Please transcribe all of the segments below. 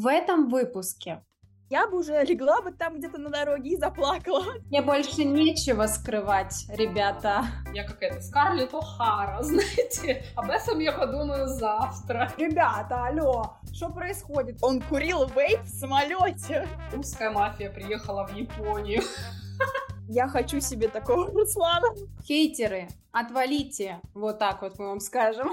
В этом выпуске я бы уже легла бы там где-то на дороге и заплакала. Мне больше нечего скрывать, ребята. Я какая-то Скарлетт О'Хара, знаете. Об этом я подумаю завтра. Ребята, алло, что происходит? Он курил вейп в самолете. Русская мафия приехала в Японию. Я хочу себе такого Руслана. Хейтеры, отвалите. Вот так вот мы вам скажем.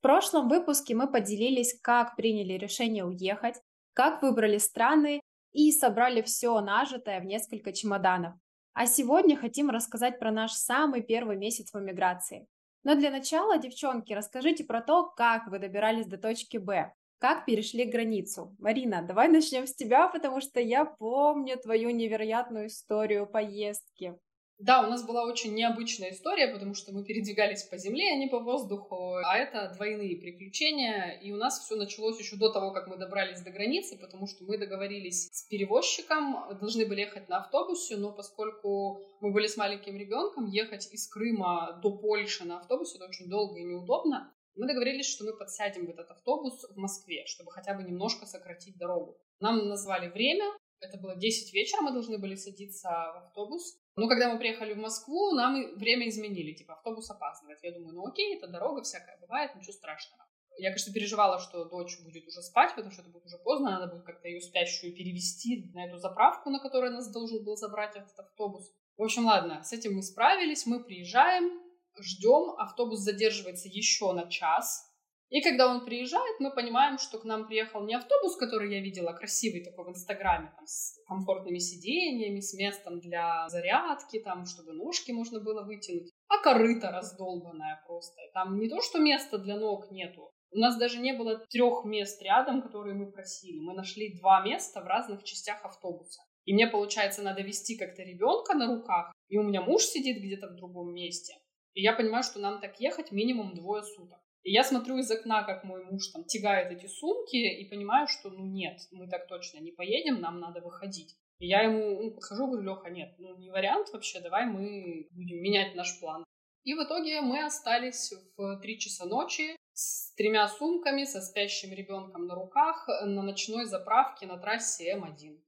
В прошлом выпуске мы поделились, как приняли решение уехать, как выбрали страны и собрали все нажитое в несколько чемоданов. А сегодня хотим рассказать про наш самый первый месяц в эмиграции. Но для начала, девчонки, расскажите про то, как вы добирались до точки Б, как перешли границу. Марина, давай начнем с тебя, потому что я помню твою невероятную историю поездки. Да, у нас была очень необычная история, потому что мы передвигались по земле, а не по воздуху, а это двойные приключения, и у нас все началось еще до того, как мы добрались до границы, потому что мы договорились с перевозчиком, должны были ехать на автобусе, но поскольку мы были с маленьким ребенком, ехать из Крыма до Польши на автобусе это очень долго и неудобно, мы договорились, что мы подсядем в этот автобус в Москве, чтобы хотя бы немножко сократить дорогу. Нам назвали время, это было 10 вечера, мы должны были садиться в автобус. Но когда мы приехали в Москву, нам время изменили, типа автобус опаздывает. Я думаю, ну окей, это дорога всякая бывает, ничего страшного. Я, конечно, переживала, что дочь будет уже спать, потому что это будет уже поздно, надо будет как-то ее спящую перевести на эту заправку, на которой нас должен был забрать этот автобус. В общем, ладно, с этим мы справились, мы приезжаем, ждем, автобус задерживается еще на час, и когда он приезжает, мы понимаем, что к нам приехал не автобус, который я видела, красивый такой в Инстаграме, там, с комфортными сиденьями, с местом для зарядки, там, чтобы ножки можно было вытянуть, а корыто раздолбанное просто. Там не то, что места для ног нету, у нас даже не было трех мест рядом, которые мы просили. Мы нашли два места в разных частях автобуса. И мне, получается, надо вести как-то ребенка на руках, и у меня муж сидит где-то в другом месте. И я понимаю, что нам так ехать минимум двое суток. И я смотрю из окна, как мой муж там тягает эти сумки, и понимаю, что ну нет, мы так точно не поедем, нам надо выходить. И я ему ну, подхожу, говорю, Леха, нет, ну не вариант вообще, давай мы будем менять наш план. И в итоге мы остались в три часа ночи с тремя сумками, со спящим ребенком на руках на ночной заправке на трассе М1.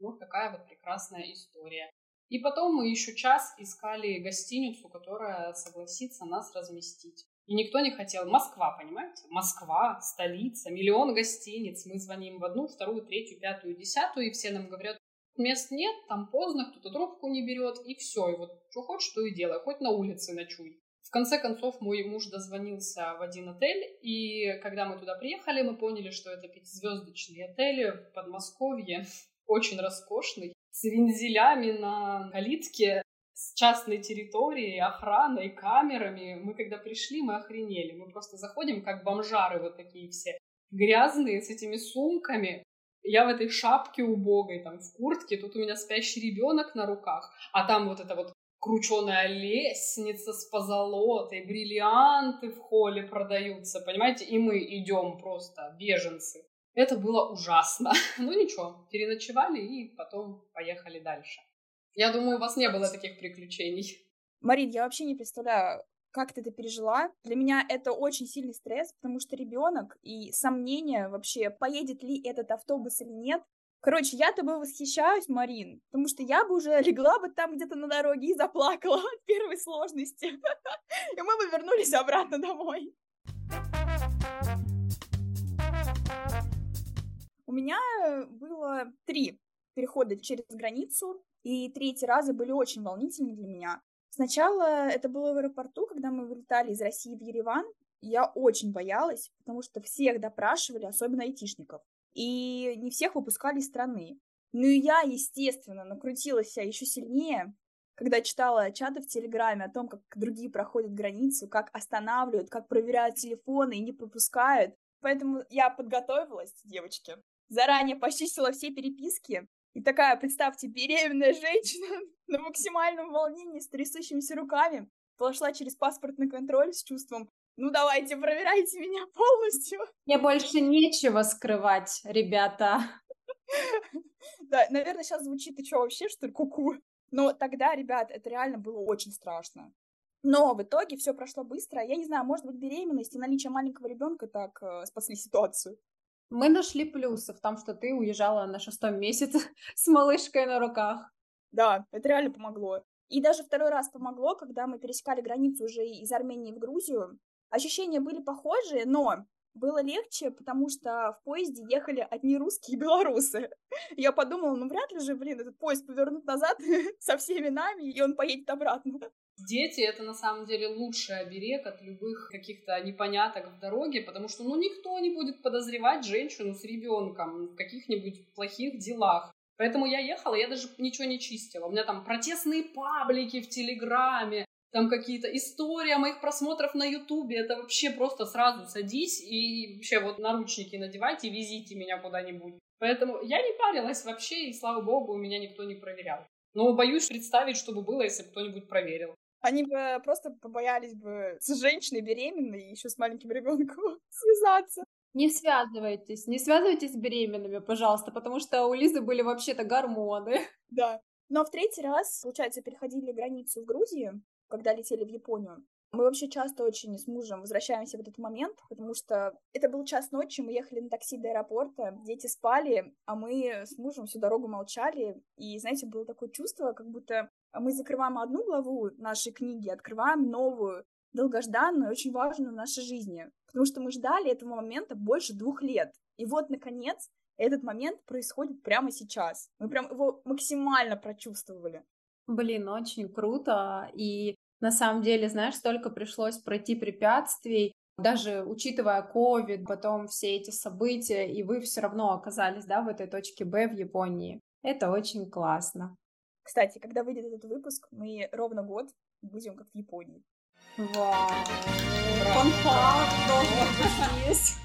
Вот такая вот прекрасная история. И потом мы еще час искали гостиницу, которая согласится нас разместить. И никто не хотел. Москва, понимаете? Москва, столица, миллион гостиниц. Мы звоним в одну, вторую, третью, пятую, десятую, и все нам говорят, мест нет, там поздно, кто-то трубку не берет, и все. И вот что хочешь, что и делай, хоть на улице ночуй. В конце концов, мой муж дозвонился в один отель, и когда мы туда приехали, мы поняли, что это пятизвездочный отель в Подмосковье, очень роскошный, с вензелями на калитке, частной территорией, охраной, камерами. Мы когда пришли, мы охренели. Мы просто заходим, как бомжары вот такие все, грязные, с этими сумками. Я в этой шапке убогой, там, в куртке, тут у меня спящий ребенок на руках, а там вот это вот крученая лестница с позолотой, бриллианты в холле продаются, понимаете, и мы идем просто, беженцы. Это было ужасно. Ну ничего, переночевали и потом поехали дальше. Я думаю, у вас не было таких приключений. Марин, я вообще не представляю, как ты это пережила. Для меня это очень сильный стресс, потому что ребенок и сомнения вообще, поедет ли этот автобус или нет. Короче, я тобой восхищаюсь, Марин, потому что я бы уже легла бы там где-то на дороге и заплакала от первой сложности. И мы бы вернулись обратно домой. У меня было три перехода через границу и третий разы были очень волнительны для меня. Сначала это было в аэропорту, когда мы вылетали из России в Ереван. Я очень боялась, потому что всех допрашивали, особенно айтишников. И не всех выпускали из страны. Ну и я, естественно, накрутилась еще сильнее, когда читала чаты в Телеграме о том, как другие проходят границу, как останавливают, как проверяют телефоны и не пропускают. Поэтому я подготовилась, девочки. Заранее почистила все переписки, и такая, представьте, беременная женщина на максимальном волнении с трясущимися руками прошла через паспортный контроль с чувством ну давайте, проверяйте меня полностью. Мне больше нечего скрывать, ребята. Да, наверное, сейчас звучит, ты что, вообще, что ли, куку? Но тогда, ребят, это реально было очень страшно. Но в итоге все прошло быстро. Я не знаю, может быть, беременность и наличие маленького ребенка так э, спасли ситуацию. Мы нашли плюсы в том, что ты уезжала на шестом месяце с малышкой на руках. Да, это реально помогло. И даже второй раз помогло, когда мы пересекали границу уже из Армении в Грузию. Ощущения были похожие, но было легче, потому что в поезде ехали одни русские и белорусы. Я подумала, ну вряд ли же, блин, этот поезд повернут назад со всеми нами, и он поедет обратно. Дети — это на самом деле лучший оберег от любых каких-то непоняток в дороге, потому что, ну, никто не будет подозревать женщину с ребенком в каких-нибудь плохих делах. Поэтому я ехала, я даже ничего не чистила. У меня там протестные паблики в Телеграме, там какие-то истории моих просмотров на Ютубе. Это вообще просто сразу садись и вообще вот наручники надевайте везите меня куда-нибудь. Поэтому я не парилась вообще, и слава богу, у меня никто не проверял. Но боюсь представить, что бы было, если бы кто-нибудь проверил. Они бы просто побоялись бы с женщиной беременной и еще с маленьким ребенком связаться. Не связывайтесь, не связывайтесь с беременными, пожалуйста, потому что у Лизы были вообще-то гормоны. Да. Но в третий раз, получается, переходили границу в Грузии, когда летели в Японию. Мы вообще часто очень с мужем возвращаемся в этот момент, потому что это был час ночи, мы ехали на такси до аэропорта, дети спали, а мы с мужем всю дорогу молчали. И, знаете, было такое чувство, как будто мы закрываем одну главу нашей книги, открываем новую, долгожданную, очень важную в нашей жизни. Потому что мы ждали этого момента больше двух лет. И вот, наконец, этот момент происходит прямо сейчас. Мы прям его максимально прочувствовали. Блин, очень круто. И на самом деле, знаешь, столько пришлось пройти препятствий, даже учитывая COVID, потом все эти события, и вы все равно оказались, да, в этой точке Б в Японии. Это очень классно. Кстати, когда выйдет этот выпуск, мы ровно год будем как в Японии. Вау! Фанфар должен есть.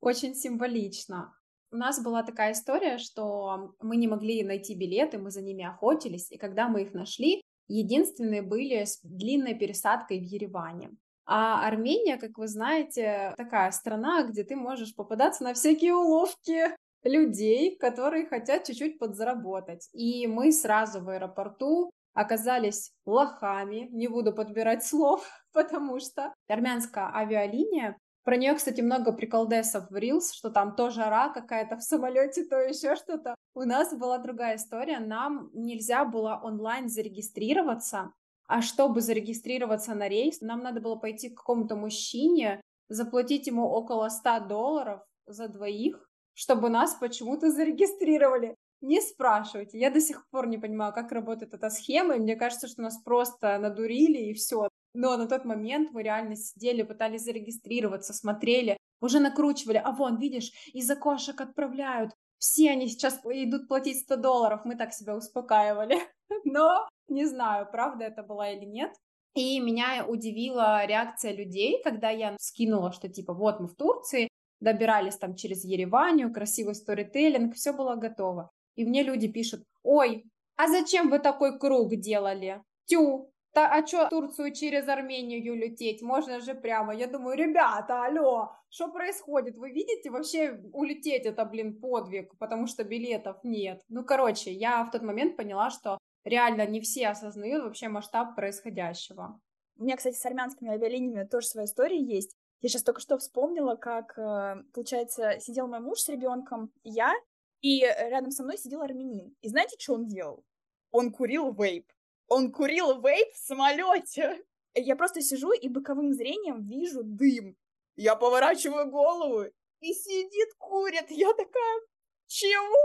Очень символично. У нас была такая история, что мы не могли найти билеты, мы за ними охотились, и когда мы их нашли, единственные были с длинной пересадкой в Ереване. А Армения, как вы знаете, такая страна, где ты можешь попадаться на всякие уловки людей, которые хотят чуть-чуть подзаработать. И мы сразу в аэропорту оказались лохами, не буду подбирать слов, потому что армянская авиалиния, про нее, кстати, много приколдесов в Reels, что там то жара какая-то в самолете, то еще что-то. У нас была другая история, нам нельзя было онлайн зарегистрироваться, а чтобы зарегистрироваться на рейс, нам надо было пойти к какому-то мужчине, заплатить ему около 100 долларов за двоих, чтобы нас почему-то зарегистрировали. Не спрашивайте, я до сих пор не понимаю, как работает эта схема, и мне кажется, что нас просто надурили и все. Но на тот момент мы реально сидели, пытались зарегистрироваться, смотрели, уже накручивали, а вон, видишь, из окошек отправляют, все они сейчас идут платить 100 долларов, мы так себя успокаивали. Но не знаю, правда это была или нет. И меня удивила реакция людей, когда я скинула, что типа вот мы в Турции, добирались там через Ереванию, красивый сторителлинг, все было готово. И мне люди пишут, ой, а зачем вы такой круг делали? Тю, та, а что Турцию через Армению лететь? Можно же прямо. Я думаю, ребята, алло, что происходит? Вы видите, вообще улететь это, блин, подвиг, потому что билетов нет. Ну, короче, я в тот момент поняла, что реально не все осознают вообще масштаб происходящего. У меня, кстати, с армянскими авиалиниями тоже своя история есть. Я сейчас только что вспомнила, как, э, получается, сидел мой муж с ребенком, я, и рядом со мной сидел армянин. И знаете, что он делал? Он курил вейп. Он курил вейп в самолете. Я просто сижу и боковым зрением вижу дым. Я поворачиваю голову, и сидит, курит. Я такая, чего?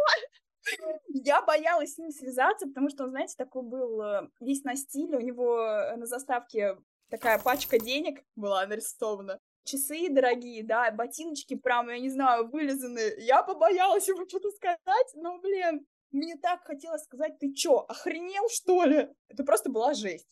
Я боялась с ним связаться, потому что он, знаете, такой был э, весь на стиле. У него на заставке такая пачка денег была нарисована часы дорогие, да, ботиночки прям, я не знаю, вылизанные. Я побоялась ему что-то сказать, но, блин, мне так хотелось сказать, ты чё, охренел, что ли? Это просто была жесть.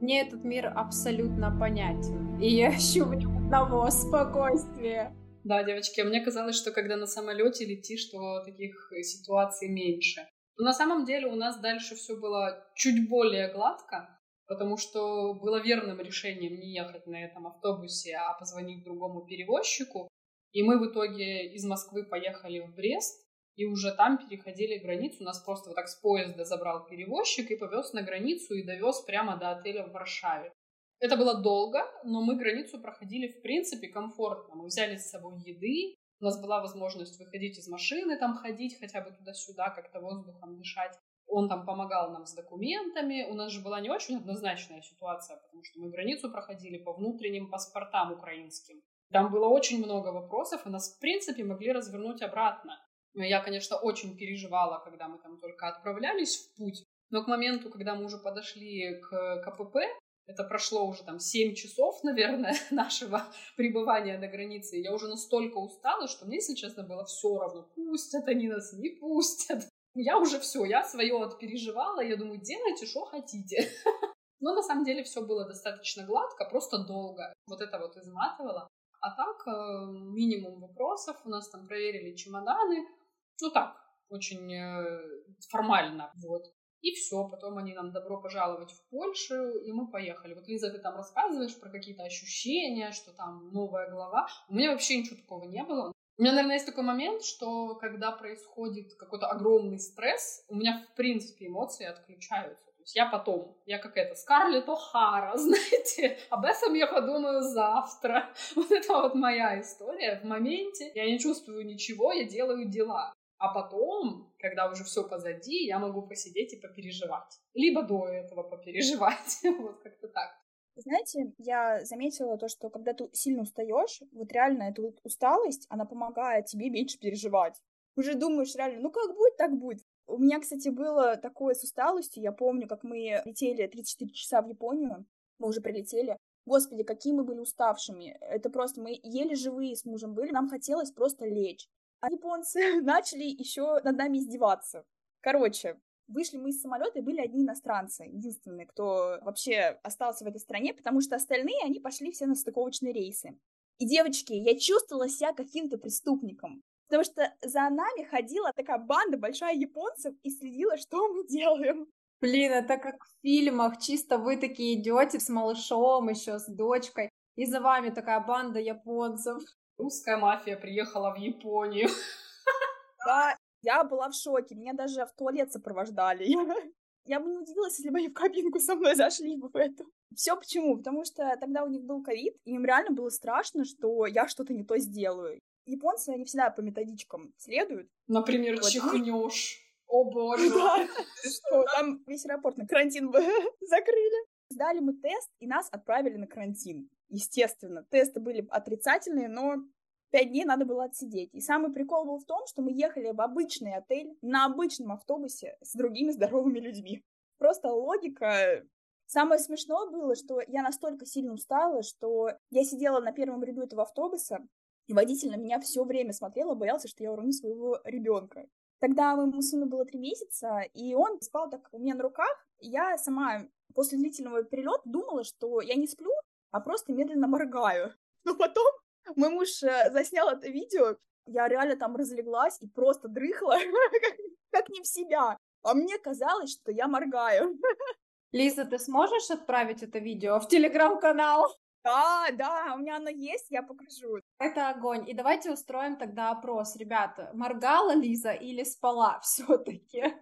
Мне этот мир абсолютно понятен, и я ищу в нем одного спокойствия. Да, девочки, мне казалось, что когда на самолете летишь, то таких ситуаций меньше. Но на самом деле у нас дальше все было чуть более гладко, потому что было верным решением не ехать на этом автобусе, а позвонить другому перевозчику. И мы в итоге из Москвы поехали в Брест. И уже там переходили границу. Нас просто вот так с поезда забрал перевозчик и повез на границу и довез прямо до отеля в Варшаве. Это было долго, но мы границу проходили в принципе комфортно. Мы взяли с собой еды, у нас была возможность выходить из машины, там ходить хотя бы туда-сюда, как-то воздухом дышать. Он там помогал нам с документами. У нас же была не очень однозначная ситуация, потому что мы границу проходили по внутренним паспортам украинским. Там было очень много вопросов, и нас, в принципе, могли развернуть обратно. Я, конечно, очень переживала, когда мы там только отправлялись в путь. Но к моменту, когда мы уже подошли к КПП, это прошло уже там 7 часов, наверное, нашего пребывания на границе. Я уже настолько устала, что мне, если честно, было все равно, пустят они нас, не пустят. Я уже все, я свое отпереживала, я думаю, делайте, что хотите. Но на самом деле все было достаточно гладко, просто долго. Вот это вот изматывало. А так, э, минимум вопросов. У нас там проверили чемоданы. Ну так, очень э, формально. Вот. И все, потом они нам добро пожаловать в Польшу, и мы поехали. Вот, Лиза, ты там рассказываешь про какие-то ощущения, что там новая глава. У меня вообще ничего такого не было. У меня, наверное, есть такой момент, что когда происходит какой-то огромный стресс, у меня, в принципе, эмоции отключаются. То есть я потом, я как это, Скарлетт О'Хара, знаете, об этом я подумаю завтра. Вот это вот моя история. В моменте я не чувствую ничего, я делаю дела. А потом, когда уже все позади, я могу посидеть и попереживать. Либо до этого попереживать. вот как-то так. Знаете, я заметила то, что когда ты сильно устаешь, вот реально эта усталость, она помогает тебе меньше переживать. Уже думаешь реально, ну как будет, так будет. У меня, кстати, было такое с усталостью. Я помню, как мы летели 34 часа в Японию. Мы уже прилетели. Господи, какие мы были уставшими. Это просто мы еле живые с мужем были. Нам хотелось просто лечь. А японцы начали еще над нами издеваться. Короче, вышли мы из самолета и были одни иностранцы, единственные, кто вообще остался в этой стране, потому что остальные, они пошли все на стыковочные рейсы. И, девочки, я чувствовала себя каким-то преступником, потому что за нами ходила такая банда большая японцев и следила, что мы делаем. Блин, это как в фильмах, чисто вы такие идете с малышом еще, с дочкой, и за вами такая банда японцев. Русская мафия приехала в Японию. Да, я была в шоке. Меня даже в туалет сопровождали. Я бы не удивилась, если бы они в кабинку со мной зашли бы в эту. Все почему? Потому что тогда у них был ковид, и им реально было страшно, что я что-то не то сделаю. Японцы, они всегда по методичкам следуют. Например, вот. чихнешь. О боже. Да, что там весь аэропорт на карантин бы закрыли. Сдали мы тест, и нас отправили на карантин. Естественно, тесты были отрицательные, но пять дней надо было отсидеть. И самый прикол был в том, что мы ехали в обычный отель на обычном автобусе с другими здоровыми людьми. Просто логика. Самое смешное было, что я настолько сильно устала, что я сидела на первом ряду этого автобуса, и водитель на меня все время смотрел и боялся, что я уроню своего ребенка. Тогда моему сыну было три месяца, и он спал так у меня на руках. Я сама после длительного перелета думала, что я не сплю, а просто медленно моргаю. Но потом мой муж э, заснял это видео, я реально там разлеглась и просто дрыхла, как, как не в себя. А мне казалось, что я моргаю. Лиза, ты сможешь отправить это видео в телеграм-канал? Да, да, у меня оно есть, я покажу. Это огонь. И давайте устроим тогда опрос. Ребята, моргала Лиза или спала все-таки?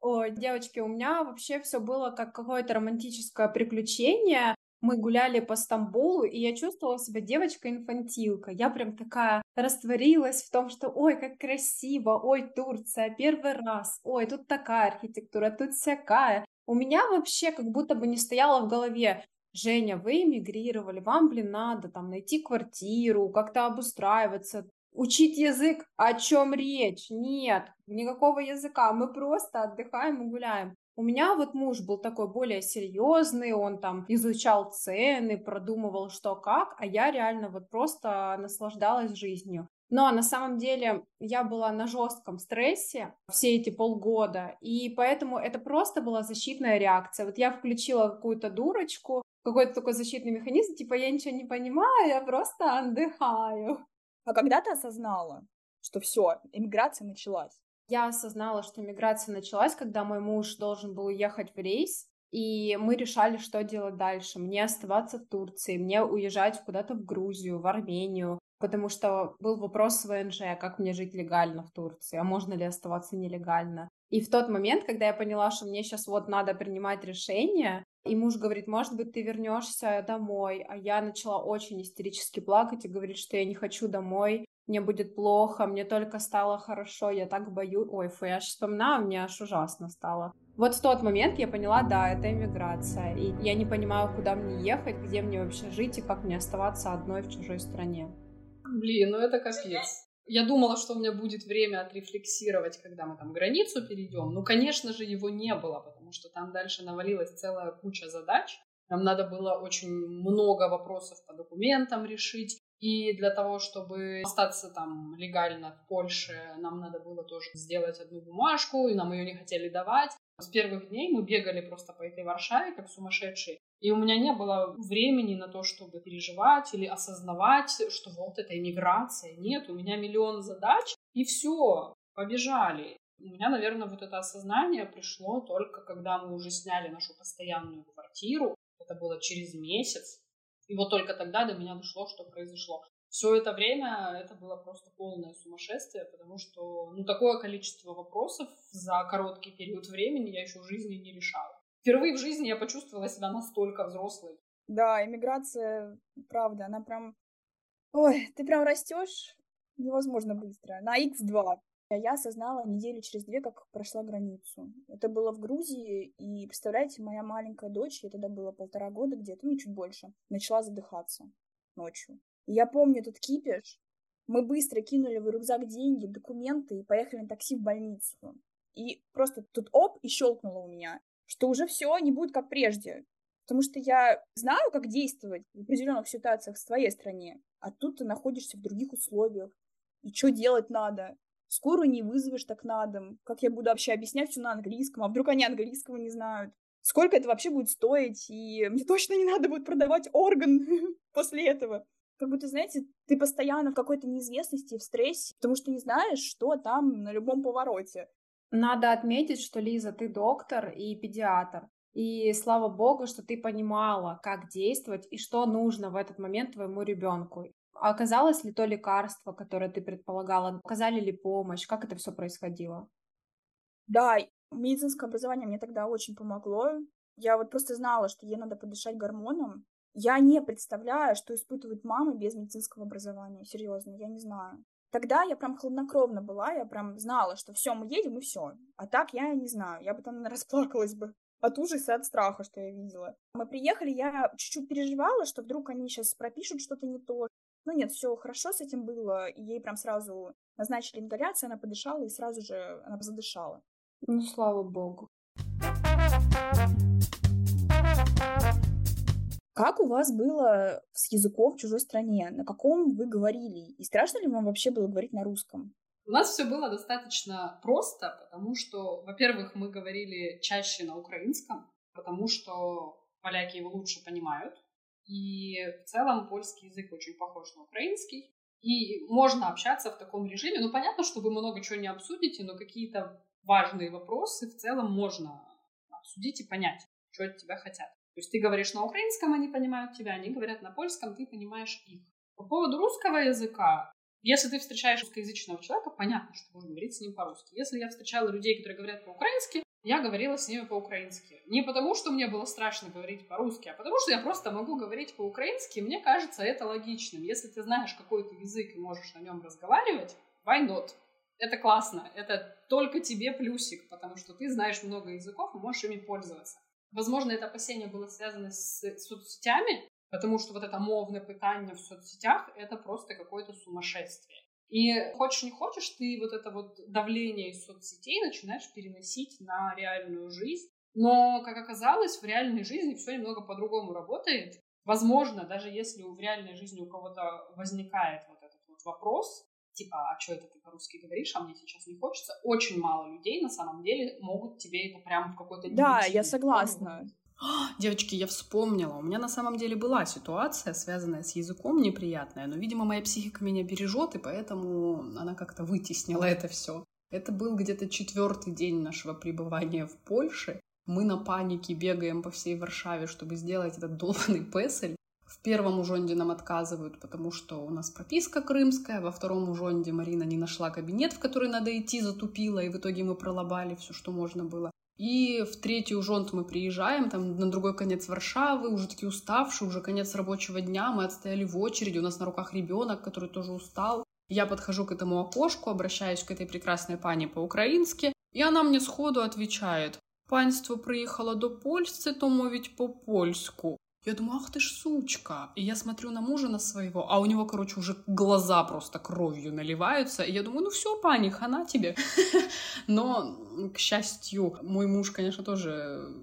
Ой, девочки, у меня вообще все было как какое-то романтическое приключение. Мы гуляли по Стамбулу, и я чувствовала себя девочка-инфантилка. Я прям такая растворилась в том, что ой, как красиво, ой, Турция, первый раз, ой, тут такая архитектура, тут всякая. У меня вообще как будто бы не стояло в голове, Женя, вы эмигрировали, вам, блин, надо там найти квартиру, как-то обустраиваться, Учить язык, о чем речь? Нет, никакого языка. Мы просто отдыхаем и гуляем. У меня вот муж был такой более серьезный, он там изучал цены, продумывал что как, а я реально вот просто наслаждалась жизнью. Но на самом деле я была на жестком стрессе все эти полгода, и поэтому это просто была защитная реакция. Вот я включила какую-то дурочку, какой-то такой защитный механизм, типа я ничего не понимаю, я просто отдыхаю. А когда ты осознала, что все, иммиграция началась? Я осознала, что иммиграция началась, когда мой муж должен был ехать в рейс, и мы решали, что делать дальше. Мне оставаться в Турции, мне уезжать куда-то в Грузию, в Армению. потому что был вопрос с ВНЖ, как мне жить легально в Турции, а можно ли оставаться нелегально. И в тот момент, когда я поняла, что мне сейчас вот надо принимать решение, и муж говорит, может быть, ты вернешься домой, а я начала очень истерически плакать и говорить, что я не хочу домой, мне будет плохо, мне только стало хорошо, я так боюсь. Ой, фу, я сейчас вспоминаю, мне аж ужасно стало. Вот в тот момент я поняла, да, это иммиграция, и я не понимаю, куда мне ехать, где мне вообще жить и как мне оставаться одной в чужой стране. Блин, ну это капец. Я думала, что у меня будет время отрефлексировать, когда мы там границу перейдем. Ну, конечно же, его не было, потому что там дальше навалилась целая куча задач. Нам надо было очень много вопросов по документам решить. И для того, чтобы остаться там легально в Польше, нам надо было тоже сделать одну бумажку, и нам ее не хотели давать. С первых дней мы бегали просто по этой Варшаве, как сумасшедшие. И у меня не было времени на то, чтобы переживать или осознавать, что вот это иммиграция. Нет, у меня миллион задач, и все, побежали. У меня, наверное, вот это осознание пришло только когда мы уже сняли нашу постоянную квартиру. Это было через месяц. И вот только тогда до меня дошло, что произошло. Все это время это было просто полное сумасшествие, потому что ну, такое количество вопросов за короткий период времени я еще в жизни не решала. Впервые в жизни я почувствовала себя настолько взрослой. Да, иммиграция, правда, она прям... Ой, ты прям растешь невозможно быстро. На X2. Я осознала неделю через две, как прошла границу. Это было в Грузии, и, представляете, моя маленькая дочь, ей тогда было полтора года где-то, ну, чуть больше, начала задыхаться ночью. И я помню этот кипиш. Мы быстро кинули в рюкзак деньги, документы и поехали на такси в больницу. И просто тут оп, и щелкнуло у меня, что уже все не будет как прежде. Потому что я знаю, как действовать в определенных ситуациях в своей стране, а тут ты находишься в других условиях. И что делать надо? скорую не вызовешь так на дом, как я буду вообще объяснять все на английском, а вдруг они английского не знают, сколько это вообще будет стоить, и мне точно не надо будет продавать орган после этого. Как будто, знаете, ты постоянно в какой-то неизвестности, в стрессе, потому что не знаешь, что там на любом повороте. Надо отметить, что, Лиза, ты доктор и педиатр. И слава богу, что ты понимала, как действовать и что нужно в этот момент твоему ребенку. Оказалось ли то лекарство, которое ты предполагала? Оказали ли помощь? Как это все происходило? Да, медицинское образование мне тогда очень помогло. Я вот просто знала, что ей надо подышать гормоном. Я не представляю, что испытывают мамы без медицинского образования. Серьезно, я не знаю. Тогда я прям хладнокровно была, я прям знала, что все, мы едем и все. А так я не знаю, я бы там расплакалась бы от ужаса, от страха, что я видела. Мы приехали, я чуть-чуть переживала, что вдруг они сейчас пропишут что-то не то, ну нет, все хорошо с этим было, и ей прям сразу назначили ингаляцию, она подышала, и сразу же она задышала. Ну, слава богу. Как у вас было с языком в чужой стране? На каком вы говорили? И страшно ли вам вообще было говорить на русском? У нас все было достаточно просто, потому что, во-первых, мы говорили чаще на украинском, потому что поляки его лучше понимают, и в целом польский язык очень похож на украинский. И можно общаться в таком режиме. Ну, понятно, что вы много чего не обсудите, но какие-то важные вопросы в целом можно обсудить и понять, что от тебя хотят. То есть ты говоришь на украинском, они понимают тебя, они говорят на польском, ты понимаешь их. По поводу русского языка, если ты встречаешь русскоязычного человека, понятно, что можно говорить с ним по-русски. Если я встречала людей, которые говорят по-украински, я говорила с ними по-украински. Не потому, что мне было страшно говорить по-русски, а потому, что я просто могу говорить по-украински, мне кажется это логичным. Если ты знаешь какой-то язык и можешь на нем разговаривать, why not? Это классно, это только тебе плюсик, потому что ты знаешь много языков и можешь ими пользоваться. Возможно, это опасение было связано с соцсетями, потому что вот это мовное питание в соцсетях — это просто какое-то сумасшествие. И хочешь не хочешь, ты вот это вот давление из соцсетей начинаешь переносить на реальную жизнь. Но, как оказалось, в реальной жизни все немного по-другому работает. Возможно, даже если в реальной жизни у кого-то возникает вот этот вот вопрос, типа, а что это ты по-русски говоришь, а мне сейчас не хочется, очень мало людей на самом деле могут тебе это прям в какой-то... Да, я согласна. Девочки, я вспомнила. У меня на самом деле была ситуация, связанная с языком неприятная, но, видимо, моя психика меня бережет, и поэтому она как-то вытеснила это все. Это был где-то четвертый день нашего пребывания в Польше. Мы на панике бегаем по всей Варшаве, чтобы сделать этот долбанный песель. В первом ужонде нам отказывают, потому что у нас прописка крымская. Во втором ужонде Марина не нашла кабинет, в который надо идти, затупила, и в итоге мы пролобали все, что можно было. И в третий ужонт мы приезжаем, там на другой конец Варшавы, уже такие уставшие, уже конец рабочего дня, мы отстояли в очереди, у нас на руках ребенок, который тоже устал. Я подхожу к этому окошку, обращаюсь к этой прекрасной пане по-украински, и она мне сходу отвечает, «Панство приехало до Польши, то мовить по-польску». Я думаю, ах ты ж сучка. И я смотрю на мужа на своего, а у него, короче, уже глаза просто кровью наливаются. И я думаю, ну все, пани, хана тебе. Но, к счастью, мой муж, конечно, тоже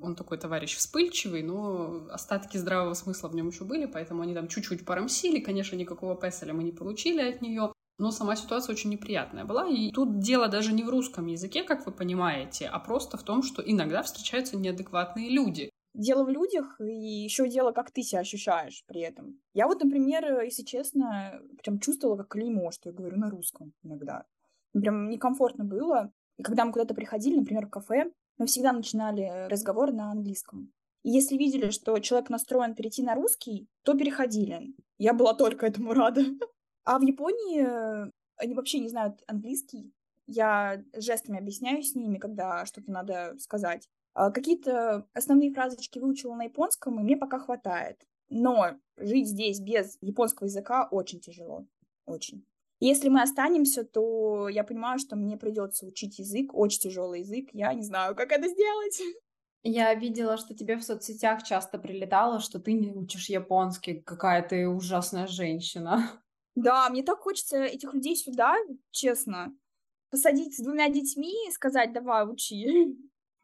он такой товарищ вспыльчивый, но остатки здравого смысла в нем еще были, поэтому они там чуть-чуть порамсили. Конечно, никакого песеля мы не получили от нее. Но сама ситуация очень неприятная была. И тут дело даже не в русском языке, как вы понимаете, а просто в том, что иногда встречаются неадекватные люди дело в людях, и еще дело, как ты себя ощущаешь при этом. Я вот, например, если честно, прям чувствовала как клеймо, что я говорю на русском иногда. Прям некомфортно было. И когда мы куда-то приходили, например, в кафе, мы всегда начинали разговор на английском. И если видели, что человек настроен перейти на русский, то переходили. Я была только этому рада. А в Японии э, они вообще не знают английский. Я жестами объясняю с ними, когда что-то надо сказать. А, какие-то основные фразочки выучила на японском, и мне пока хватает. Но жить здесь без японского языка очень тяжело. Очень. Если мы останемся, то я понимаю, что мне придется учить язык, очень тяжелый язык. Я не знаю, как это сделать. Я видела, что тебе в соцсетях часто прилетало, что ты не учишь японский, какая ты ужасная женщина. Да, мне так хочется этих людей сюда, честно, посадить с двумя детьми и сказать, давай, учи.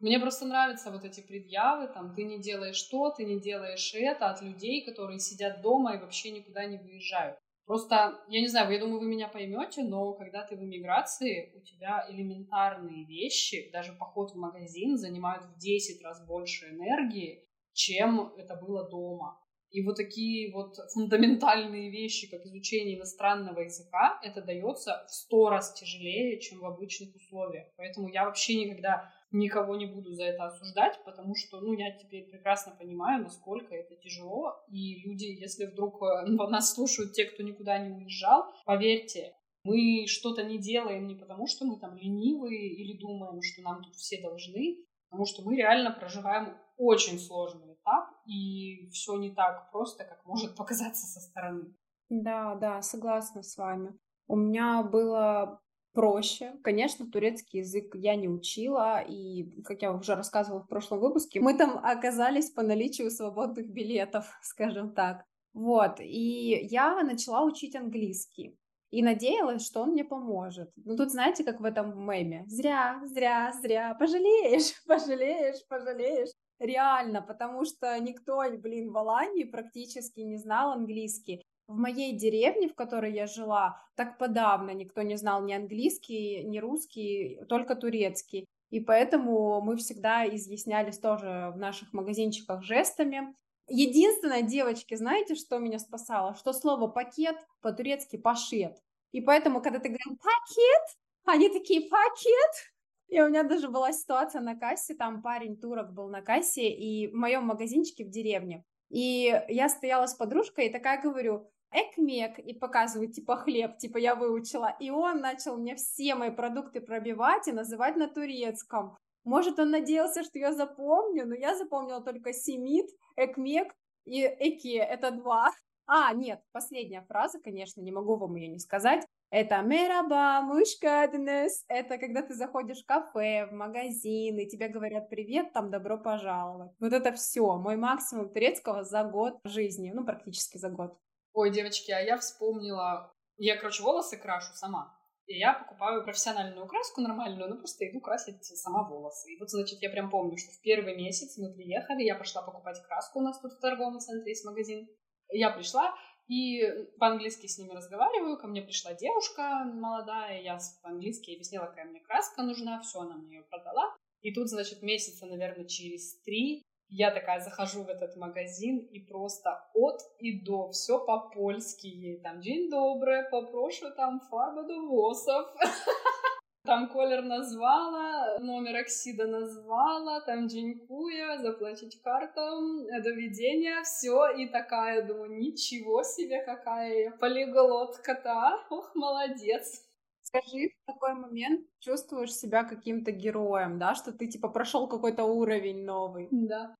Мне просто нравятся вот эти предъявы, там, ты не делаешь то, ты не делаешь это от людей, которые сидят дома и вообще никуда не выезжают. Просто, я не знаю, я думаю, вы меня поймете, но когда ты в эмиграции, у тебя элементарные вещи, даже поход в магазин, занимают в 10 раз больше энергии, чем это было дома. И вот такие вот фундаментальные вещи, как изучение иностранного языка, это дается в сто раз тяжелее, чем в обычных условиях. Поэтому я вообще никогда никого не буду за это осуждать, потому что, ну, я теперь прекрасно понимаю, насколько это тяжело, и люди, если вдруг э, нас слушают те, кто никуда не уезжал, поверьте, мы что-то не делаем не потому, что мы там ленивые или думаем, что нам тут все должны, потому что мы реально проживаем очень сложный этап, и все не так просто, как может показаться со стороны. Да, да, согласна с вами. У меня было проще. Конечно, турецкий язык я не учила, и, как я уже рассказывала в прошлом выпуске, мы там оказались по наличию свободных билетов, скажем так. Вот, и я начала учить английский. И надеялась, что он мне поможет. Ну, тут знаете, как в этом меме. Зря, зря, зря. Пожалеешь, пожалеешь, пожалеешь. Реально, потому что никто, блин, в Алании практически не знал английский. В моей деревне, в которой я жила, так подавно никто не знал ни английский, ни русский, только турецкий. И поэтому мы всегда изъяснялись тоже в наших магазинчиках жестами. Единственное, девочки, знаете, что меня спасало? Что слово «пакет» по-турецки «пашет». И поэтому, когда ты говорил «пакет», они такие «пакет», и у меня даже была ситуация на кассе, там парень турок был на кассе, и в моем магазинчике в деревне. И я стояла с подружкой и такая говорю, экмек и показывает, типа, хлеб, типа, я выучила. И он начал мне все мои продукты пробивать и называть на турецком. Может, он надеялся, что я запомню, но я запомнила только семит, экмек и эке, это два. А, нет, последняя фраза, конечно, не могу вам ее не сказать. Это мераба, мышкаднес. Это когда ты заходишь в кафе, в магазин, и тебе говорят привет, там добро пожаловать. Вот это все. Мой максимум турецкого за год жизни. Ну, практически за год. Ой, девочки, а я вспомнила... Я, короче, волосы крашу сама. И я покупаю профессиональную краску нормальную, ну просто иду красить сама волосы. И вот, значит, я прям помню, что в первый месяц мы приехали, я пошла покупать краску, у нас тут в торговом центре есть магазин. Я пришла, и по-английски с ними разговариваю, ко мне пришла девушка молодая, я по-английски объяснила, какая мне краска нужна, все, она мне ее продала. И тут, значит, месяца, наверное, через три я такая захожу в этот магазин и просто от и до все по-польски ей там «День добрый, попрошу там фарба до восов». Там колер назвала, номер оксида назвала, там Джинькуя, заплатить картам, доведения, все. И такая, думаю, ничего себе, какая я полиглот-кота. Ох, молодец. Скажи, в такой момент чувствуешь себя каким-то героем, да, что ты типа прошел какой-то уровень новый. Да.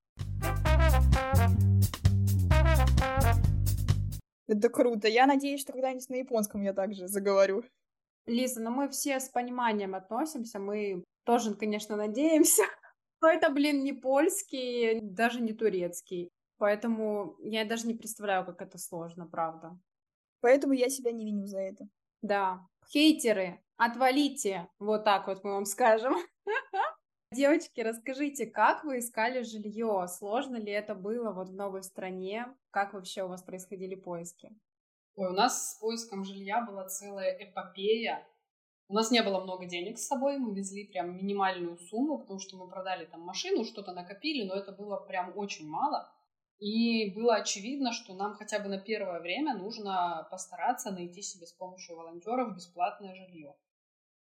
Это круто. Я надеюсь, что когда-нибудь на японском я также заговорю. Лиза, ну мы все с пониманием относимся, мы тоже, конечно, надеемся, но это, блин, не польский, даже не турецкий, поэтому я даже не представляю, как это сложно, правда. Поэтому я себя не виню за это. Да, хейтеры, отвалите, вот так вот мы вам скажем. Девочки, расскажите, как вы искали жилье? Сложно ли это было вот в новой стране? Как вообще у вас происходили поиски? Ой, у нас с поиском жилья была целая эпопея. У нас не было много денег с собой, мы везли прям минимальную сумму, потому что мы продали там машину, что-то накопили, но это было прям очень мало. И было очевидно, что нам хотя бы на первое время нужно постараться найти себе с помощью волонтеров бесплатное жилье.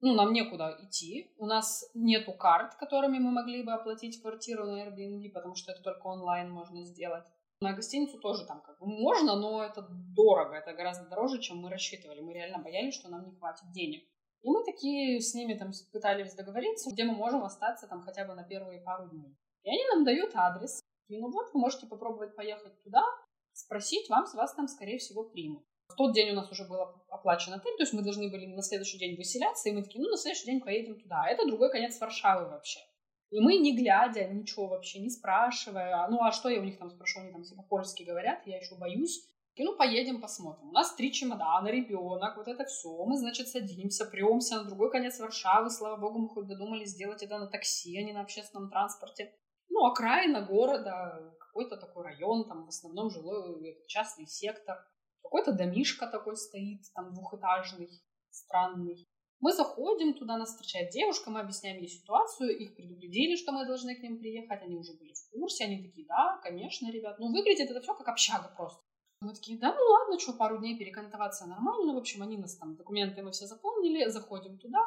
Ну, нам некуда идти. У нас нету карт, которыми мы могли бы оплатить квартиру на Airbnb, потому что это только онлайн можно сделать. На гостиницу тоже там как бы можно, но это дорого, это гораздо дороже, чем мы рассчитывали. Мы реально боялись, что нам не хватит денег. И мы такие с ними там пытались договориться, где мы можем остаться там хотя бы на первые пару дней. И они нам дают адрес. И ну вот, вы можете попробовать поехать туда, спросить, вам с вас там, скорее всего, примут. В тот день у нас уже был оплачен отель, то есть мы должны были на следующий день выселяться, и мы такие, ну, на следующий день поедем туда. А это другой конец Варшавы вообще. И мы, не глядя, ничего вообще, не спрашивая, ну а что я у них там спрошу, они там типа польски говорят, я еще боюсь. И ну поедем посмотрим. У нас три чемодана, ребенок, вот это все. Мы, значит, садимся, премся на другой конец Варшавы. Слава богу, мы хоть додумались сделать это на такси, а не на общественном транспорте. Ну, окраина города, какой-то такой район, там в основном жилой частный сектор. Какой-то домишка такой стоит, там двухэтажный, странный. Мы заходим, туда нас встречает девушка, мы объясняем ей ситуацию, их предупредили, что мы должны к ним приехать, они уже были в курсе, они такие, да, конечно, ребят, ну выглядит это все как общага просто. Мы такие, да, ну ладно, что, пару дней перекантоваться нормально, в общем, они нас там, документы мы все заполнили, заходим туда,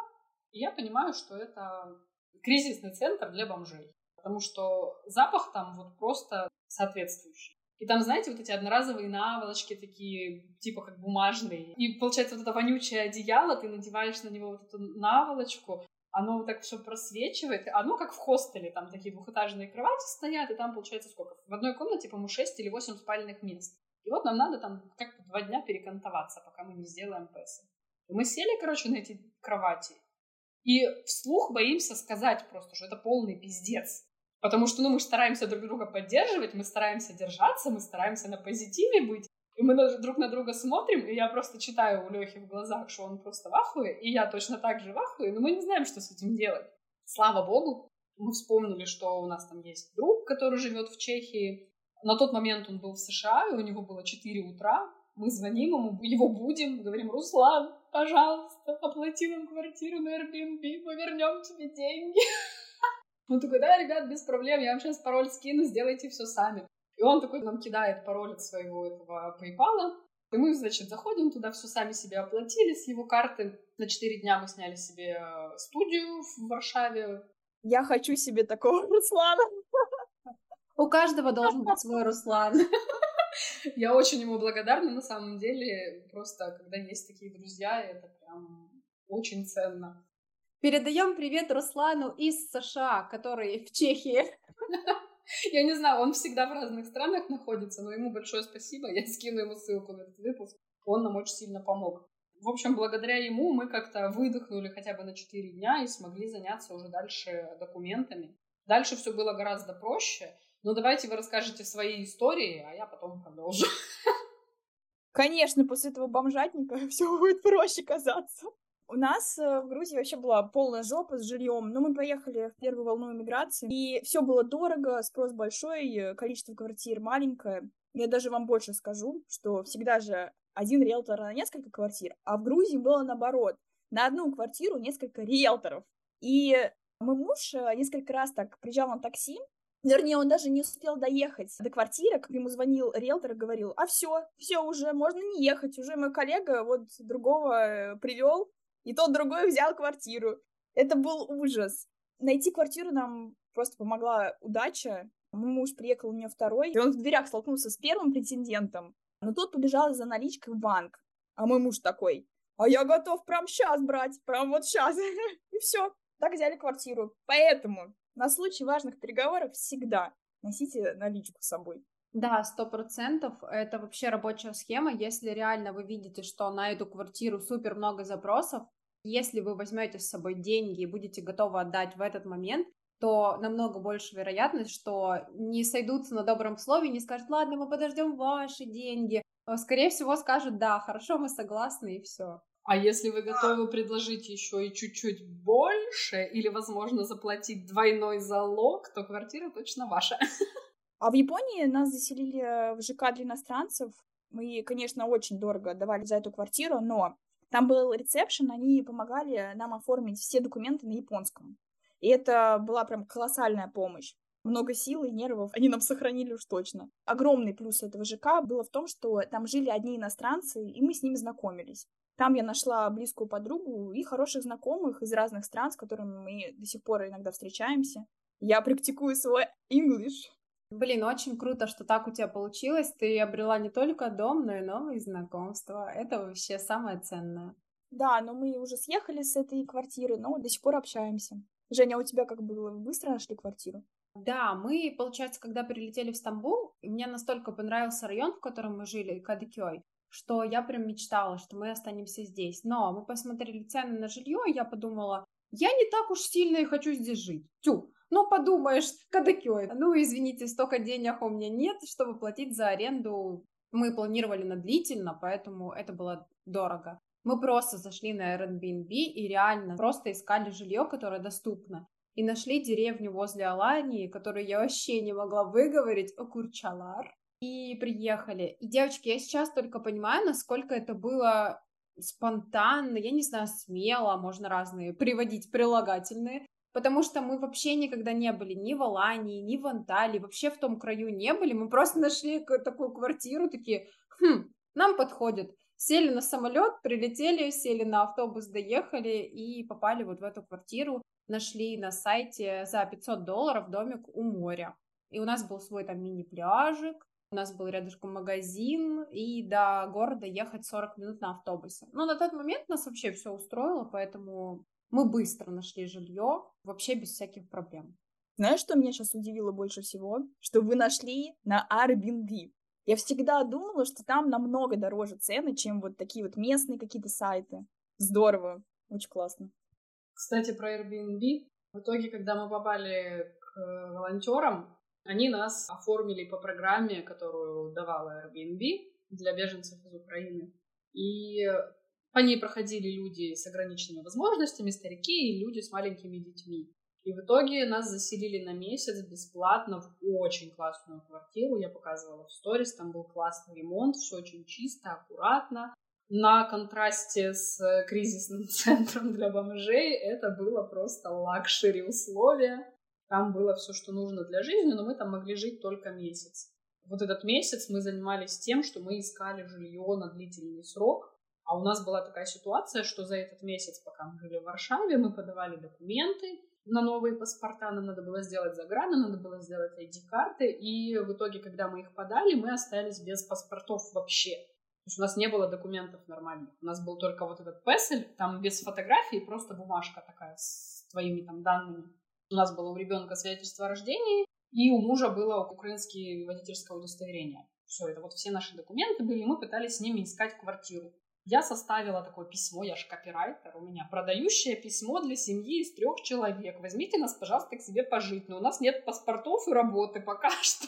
и я понимаю, что это кризисный центр для бомжей, потому что запах там вот просто соответствующий. И там, знаете, вот эти одноразовые наволочки такие, типа как бумажные. И получается вот это вонючее одеяло, ты надеваешь на него вот эту наволочку, оно вот так все просвечивает. Оно как в хостеле, там такие двухэтажные кровати стоят, и там получается сколько? В одной комнате, по-моему, 6 или 8 спальных мест. И вот нам надо там как-то два дня перекантоваться, пока мы не сделаем ПЭСы. И мы сели, короче, на эти кровати. И вслух боимся сказать просто, что это полный пиздец. Потому что, ну, мы стараемся друг друга поддерживать, мы стараемся держаться, мы стараемся на позитиве быть. И мы друг на друга смотрим, и я просто читаю у Лехи в глазах, что он просто в ахуе, и я точно так же в ахуе, но мы не знаем, что с этим делать. Слава богу, мы вспомнили, что у нас там есть друг, который живет в Чехии. На тот момент он был в США, и у него было 4 утра. Мы звоним ему, его будем, говорим, Руслан, пожалуйста, оплати нам квартиру на Airbnb, мы вернем тебе деньги. Он такой, да, ребят, без проблем, я вам сейчас пароль скину, сделайте все сами. И он такой нам кидает пароль от своего этого PayPal. И мы, значит, заходим туда, все сами себе оплатили с его карты. На 4 дня мы сняли себе э, студию в Варшаве. Я хочу себе такого Руслана. У каждого должен быть свой Руслан. Я очень ему благодарна, на самом деле. Просто, когда есть такие друзья, это прям очень ценно. Передаем привет Руслану из США, который в Чехии. Я не знаю, он всегда в разных странах находится, но ему большое спасибо. Я скину ему ссылку на этот выпуск. Он нам очень сильно помог. В общем, благодаря ему мы как-то выдохнули хотя бы на 4 дня и смогли заняться уже дальше документами. Дальше все было гораздо проще. Но давайте вы расскажете свои истории, а я потом продолжу. Конечно, после этого бомжатника все будет проще казаться. У нас э, в Грузии вообще была полная жопа с жильем, но мы поехали в первую волну иммиграции, и все было дорого, спрос большой, э, количество квартир маленькое. Я даже вам больше скажу, что всегда же один риэлтор на несколько квартир, а в Грузии было наоборот. На одну квартиру несколько риэлторов. И мой муж э, несколько раз так приезжал на такси, Вернее, он даже не успел доехать до квартиры, как ему звонил риэлтор и говорил, а все, все уже, можно не ехать, уже мой коллега вот другого привел, и тот другой взял квартиру. Это был ужас. Найти квартиру нам просто помогла удача. Мой муж приехал у нее второй, и он в дверях столкнулся с первым претендентом. Но тот побежал за наличкой в банк. А мой муж такой, а я готов прям сейчас брать, прям вот сейчас. И все, так взяли квартиру. Поэтому на случай важных переговоров всегда носите наличку с собой. Да, сто процентов. Это вообще рабочая схема. Если реально вы видите, что на эту квартиру супер много запросов, если вы возьмете с собой деньги и будете готовы отдать в этот момент, то намного больше вероятность, что не сойдутся на добром слове, не скажут, ладно, мы подождем ваши деньги. А, скорее всего, скажут, да, хорошо, мы согласны, и все. А если вы готовы предложить еще и чуть-чуть больше, или, возможно, заплатить двойной залог, то квартира точно ваша. А в Японии нас заселили в ЖК для иностранцев. Мы, конечно, очень дорого давали за эту квартиру, но там был ресепшн, они помогали нам оформить все документы на японском. И это была прям колоссальная помощь. Много сил и нервов они нам сохранили уж точно. Огромный плюс этого ЖК было в том, что там жили одни иностранцы, и мы с ними знакомились. Там я нашла близкую подругу и хороших знакомых из разных стран, с которыми мы до сих пор иногда встречаемся. Я практикую свой English. Блин, очень круто, что так у тебя получилось. Ты обрела не только дом, но и новые знакомства. Это вообще самое ценное. Да, но мы уже съехали с этой квартиры, но до сих пор общаемся. Женя, а у тебя как было? Вы быстро нашли квартиру? Да, мы, получается, когда прилетели в Стамбул, мне настолько понравился район, в котором мы жили, Кадыкёй, что я прям мечтала, что мы останемся здесь. Но мы посмотрели цены на жилье, и я подумала, я не так уж сильно и хочу здесь жить. Тю, ну подумаешь, Кадыкёй. Ну, извините, столько денег у меня нет, чтобы платить за аренду. Мы планировали на длительно, поэтому это было дорого. Мы просто зашли на Airbnb и реально просто искали жилье, которое доступно. И нашли деревню возле Алании, которую я вообще не могла выговорить, Окурчалар. И приехали. И, девочки, я сейчас только понимаю, насколько это было спонтанно, я не знаю, смело, можно разные приводить прилагательные, потому что мы вообще никогда не были ни в Алании, ни в Анталии, вообще в том краю не были, мы просто нашли такую квартиру, такие, хм, нам подходит. Сели на самолет, прилетели, сели на автобус, доехали и попали вот в эту квартиру. Нашли на сайте за 500 долларов домик у моря. И у нас был свой там мини-пляжик, у нас был рядышком магазин, и до города ехать 40 минут на автобусе. Но на тот момент нас вообще все устроило, поэтому мы быстро нашли жилье, вообще без всяких проблем. Знаешь, что меня сейчас удивило больше всего? Что вы нашли на Airbnb. Я всегда думала, что там намного дороже цены, чем вот такие вот местные какие-то сайты. Здорово, очень классно. Кстати, про Airbnb. В итоге, когда мы попали к волонтерам, они нас оформили по программе, которую давала Airbnb для беженцев из Украины. И по ней проходили люди с ограниченными возможностями, старики и люди с маленькими детьми. И в итоге нас заселили на месяц бесплатно в очень классную квартиру. Я показывала в сторис, там был классный ремонт, все очень чисто, аккуратно. На контрасте с кризисным центром для бомжей это было просто luxury условия. Там было все, что нужно для жизни, но мы там могли жить только месяц. Вот этот месяц мы занимались тем, что мы искали жилье на длительный срок. А у нас была такая ситуация, что за этот месяц, пока мы жили в Варшаве, мы подавали документы, на новые паспорта, нам надо было сделать заграны, надо было сделать ID-карты, и в итоге, когда мы их подали, мы остались без паспортов вообще. То есть у нас не было документов нормальных. У нас был только вот этот PESEL, там без фотографии, просто бумажка такая с твоими там данными. У нас было у ребенка свидетельство о рождении, и у мужа было украинское водительское удостоверение. Все, это вот все наши документы были, и мы пытались с ними искать квартиру. Я составила такое письмо, я же копирайтер, у меня продающее письмо для семьи из трех человек. Возьмите нас, пожалуйста, к себе пожить, но у нас нет паспортов и работы пока что.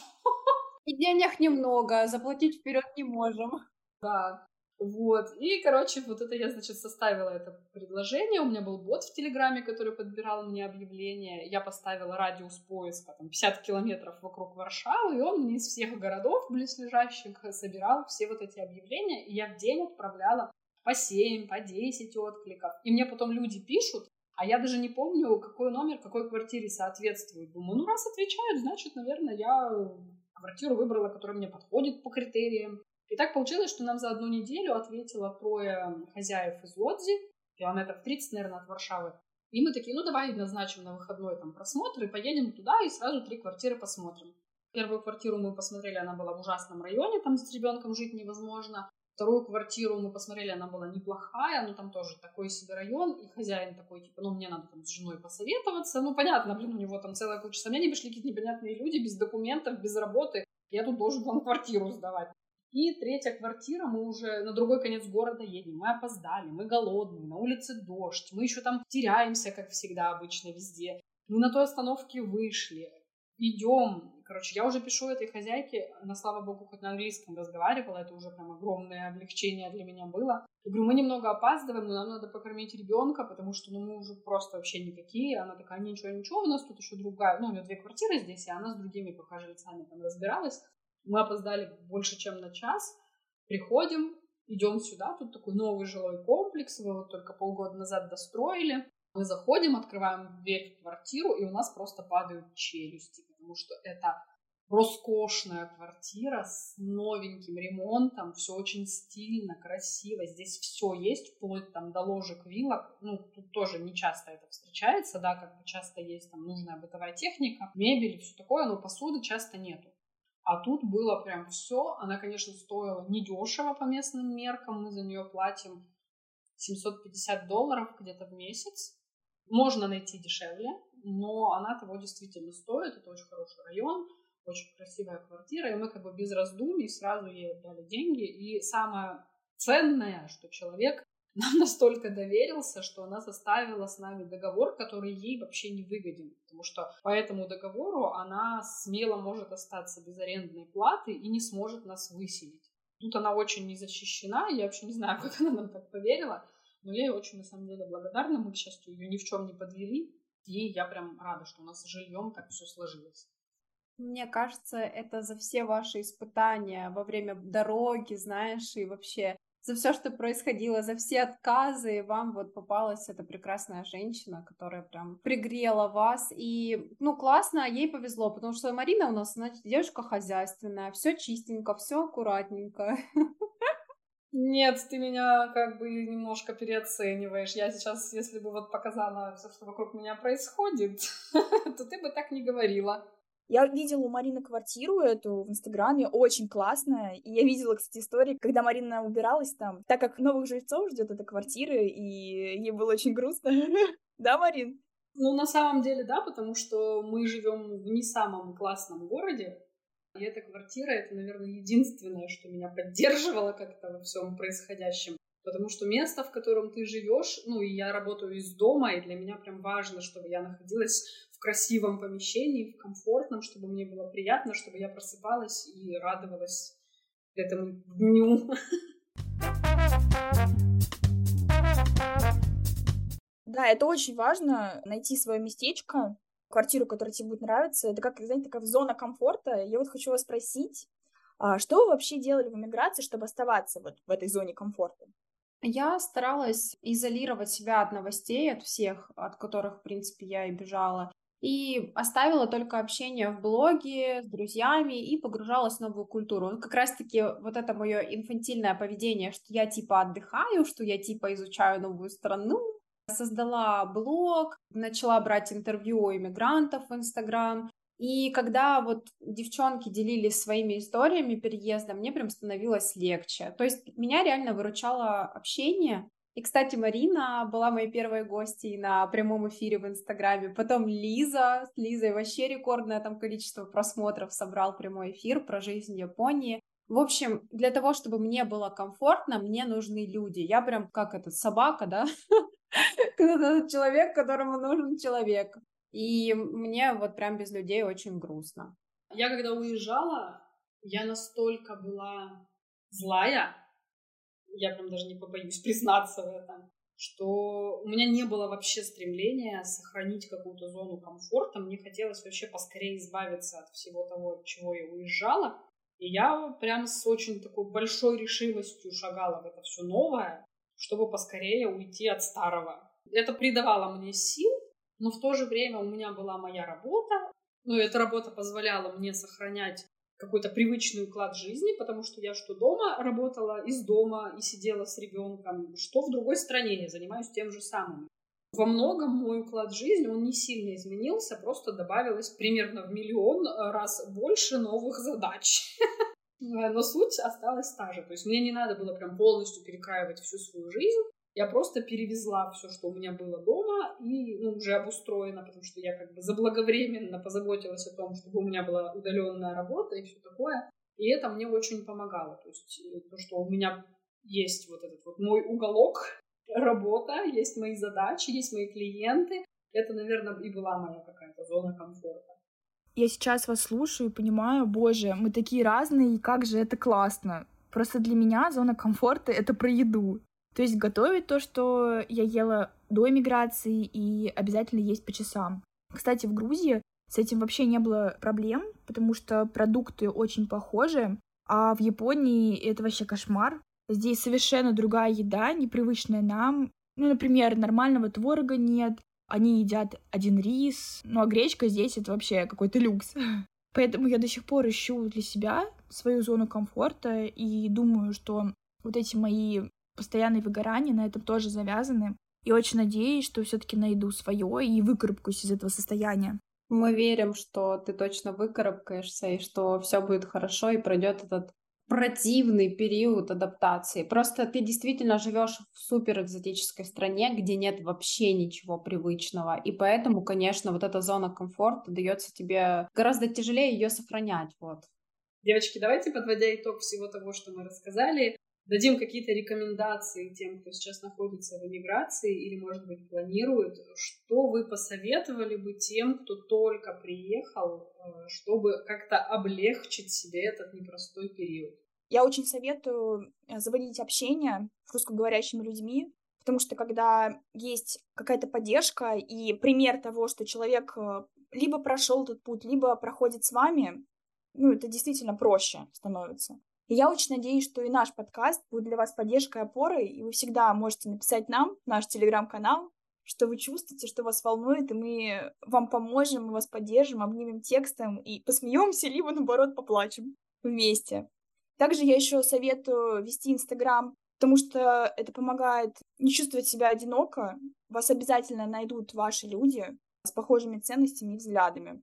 И денег немного, заплатить вперед не можем. Да, вот. И, короче, вот это я, значит, составила это предложение. У меня был бот в Телеграме, который подбирал мне объявления. Я поставила радиус поиска, там, 50 километров вокруг Варшавы, и он мне из всех городов близлежащих собирал все вот эти объявления, и я в день отправляла по 7, по 10 откликов. И мне потом люди пишут, а я даже не помню, какой номер какой квартире соответствует. Думаю, ну раз отвечают, значит, наверное, я квартиру выбрала, которая мне подходит по критериям. И так получилось, что нам за одну неделю ответило трое хозяев из Лодзи, километров 30, наверное, от Варшавы. И мы такие, ну давай назначим на выходной там просмотр и поедем туда и сразу три квартиры посмотрим. Первую квартиру мы посмотрели, она была в ужасном районе, там с ребенком жить невозможно. Вторую квартиру мы посмотрели, она была неплохая, но там тоже такой себе район, и хозяин такой, типа, ну, мне надо там с женой посоветоваться. Ну, понятно, блин, у него там целая куча сомнений, пришли какие-то непонятные люди без документов, без работы. Я тут должен вам квартиру сдавать. И третья квартира, мы уже на другой конец города едем, мы опоздали, мы голодные, на улице дождь, мы еще там теряемся, как всегда обычно везде. Мы на той остановке вышли, идем. Короче, я уже пишу этой хозяйке, она, слава богу, хоть на английском разговаривала, это уже прям огромное облегчение для меня было. Я говорю, мы немного опаздываем, но нам надо покормить ребенка, потому что ну, мы уже просто вообще никакие. Она такая, ничего, ничего, у нас тут еще другая, ну, у нее две квартиры здесь, и она с другими пока жильцами там разбиралась. Мы опоздали больше, чем на час. Приходим, идем сюда, тут такой новый жилой комплекс, его только полгода назад достроили. Мы заходим, открываем дверь в квартиру, и у нас просто падают челюсти, потому что это роскошная квартира с новеньким ремонтом, все очень стильно, красиво, здесь все есть, вплоть там до ложек, вилок, ну, тут тоже не часто это встречается, да, как бы часто есть там нужная бытовая техника, мебель и все такое, но посуды часто нету. А тут было прям все. Она, конечно, стоила недешево по местным меркам. Мы за нее платим 750 долларов где-то в месяц. Можно найти дешевле, но она того действительно стоит. Это очень хороший район, очень красивая квартира. И мы как бы без раздумий сразу ей отдали деньги. И самое ценное, что человек нам настолько доверился, что она составила с нами договор, который ей вообще не выгоден, потому что по этому договору она смело может остаться без арендной платы и не сможет нас выселить. Тут она очень не защищена, я вообще не знаю, как она нам так поверила, но я ей очень на самом деле благодарна, мы, к счастью, ее ни в чем не подвели, и я прям рада, что у нас с жильем так все сложилось. Мне кажется, это за все ваши испытания во время дороги, знаешь, и вообще за все, что происходило, за все отказы, вам вот попалась эта прекрасная женщина, которая прям пригрела вас. И, ну, классно, ей повезло, потому что Марина у нас, значит, девушка хозяйственная, все чистенько, все аккуратненько. Нет, ты меня как бы немножко переоцениваешь. Я сейчас, если бы вот показала все, что вокруг меня происходит, то ты бы так не говорила. Я видела у Марины квартиру эту в Инстаграме, очень классная. И я видела, кстати, истории, когда Марина убиралась там, так как новых жильцов ждет эта квартира, и ей было очень грустно. Да, Марин? Ну, на самом деле, да, потому что мы живем в не самом классном городе, и эта квартира — это, наверное, единственное, что меня поддерживало как-то во всем происходящем. Потому что место, в котором ты живешь, ну, и я работаю из дома, и для меня прям важно, чтобы я находилась в красивом помещении, в комфортном, чтобы мне было приятно, чтобы я просыпалась и радовалась этому дню. Да, это очень важно, найти свое местечко, квартиру, которая тебе будет нравиться. Это как, знаете, такая зона комфорта. Я вот хочу вас спросить, а что вы вообще делали в эмиграции, чтобы оставаться вот в этой зоне комфорта? Я старалась изолировать себя от новостей, от всех, от которых, в принципе, я и бежала и оставила только общение в блоге с друзьями и погружалась в новую культуру. Вот как раз-таки вот это мое инфантильное поведение, что я типа отдыхаю, что я типа изучаю новую страну, создала блог, начала брать интервью у иммигрантов в Инстаграм, и когда вот девчонки делились своими историями переезда, мне прям становилось легче. То есть меня реально выручало общение, и, кстати, Марина была моей первой гостьей на прямом эфире в Инстаграме. Потом Лиза. С Лизой вообще рекордное там количество просмотров собрал прямой эфир про жизнь Японии. В общем, для того, чтобы мне было комфортно, мне нужны люди. Я прям как этот собака, да? Человек, которому нужен человек. И мне вот прям без людей очень грустно. Я когда уезжала, я настолько была злая, я прям даже не побоюсь признаться в этом, что у меня не было вообще стремления сохранить какую-то зону комфорта. Мне хотелось вообще поскорее избавиться от всего того, от чего я уезжала. И я прям с очень такой большой решимостью шагала в это все новое, чтобы поскорее уйти от старого. Это придавало мне сил, но в то же время у меня была моя работа, ну, эта работа позволяла мне сохранять какой-то привычный уклад жизни, потому что я что дома работала из дома и сидела с ребенком, что в другой стране я занимаюсь тем же самым. Во многом мой уклад жизни, он не сильно изменился, просто добавилось примерно в миллион раз больше новых задач. Но суть осталась та же. То есть мне не надо было прям полностью перекраивать всю свою жизнь. Я просто перевезла все, что у меня было дома, и ну, уже обустроено, потому что я как бы заблаговременно позаботилась о том, чтобы у меня была удаленная работа и все такое. И это мне очень помогало. То есть э, то, что у меня есть вот этот вот мой уголок, работа, есть мои задачи, есть мои клиенты. Это, наверное, и была моя какая-то зона комфорта. Я сейчас вас слушаю и понимаю, боже, мы такие разные, и как же это классно. Просто для меня зона комфорта — это про еду. То есть готовить то, что я ела до эмиграции, и обязательно есть по часам. Кстати, в Грузии с этим вообще не было проблем, потому что продукты очень похожи, а в Японии это вообще кошмар. Здесь совершенно другая еда, непривычная нам. Ну, например, нормального творога нет, они едят один рис, ну а гречка здесь это вообще какой-то люкс. Поэтому я до сих пор ищу для себя свою зону комфорта и думаю, что вот эти мои постоянные выгорания на этом тоже завязаны. И очень надеюсь, что все-таки найду свое и выкарабкаюсь из этого состояния. Мы верим, что ты точно выкарабкаешься и что все будет хорошо и пройдет этот противный период адаптации. Просто ты действительно живешь в супер экзотической стране, где нет вообще ничего привычного. И поэтому, конечно, вот эта зона комфорта дается тебе гораздо тяжелее ее сохранять. Вот. Девочки, давайте, подводя итог всего того, что мы рассказали, дадим какие-то рекомендации тем, кто сейчас находится в эмиграции или, может быть, планирует, что вы посоветовали бы тем, кто только приехал, э, чтобы как-то облегчить себе этот непростой период? Я очень советую э, заводить общение с русскоговорящими людьми, потому что когда есть какая-то поддержка и пример того, что человек э, либо прошел этот путь, либо проходит с вами, ну, это действительно проще становится. Я очень надеюсь, что и наш подкаст будет для вас поддержкой и опорой, и вы всегда можете написать нам, наш телеграм-канал, что вы чувствуете, что вас волнует, и мы вам поможем, мы вас поддержим, обнимем текстом и посмеемся, либо, наоборот, поплачем вместе. Также я еще советую вести Инстаграм, потому что это помогает не чувствовать себя одиноко. Вас обязательно найдут ваши люди с похожими ценностями и взглядами.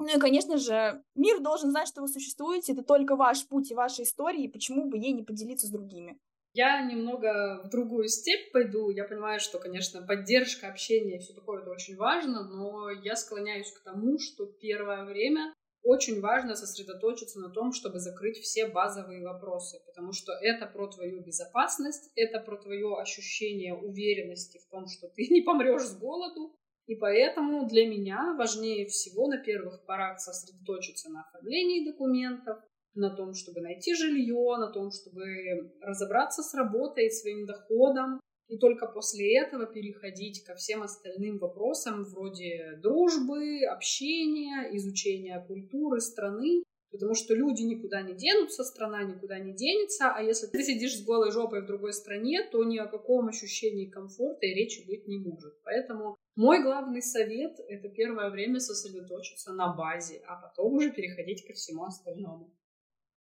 Ну и, конечно же, мир должен знать, что вы существуете, это только ваш путь и ваша история, и почему бы ей не поделиться с другими. Я немного в другую степь пойду. Я понимаю, что, конечно, поддержка, общение и все такое это очень важно, но я склоняюсь к тому, что первое время очень важно сосредоточиться на том, чтобы закрыть все базовые вопросы, потому что это про твою безопасность, это про твое ощущение уверенности в том, что ты не помрешь с голоду, и поэтому для меня важнее всего на первых порах сосредоточиться на оформлении документов, на том, чтобы найти жилье, на том, чтобы разобраться с работой своим доходом, и только после этого переходить ко всем остальным вопросам вроде дружбы, общения, изучения культуры страны, потому что люди никуда не денутся, страна никуда не денется, а если ты сидишь с голой жопой в другой стране, то ни о каком ощущении комфорта и речи быть не может. Поэтому мой главный совет — это первое время сосредоточиться на базе, а потом уже переходить ко всему остальному.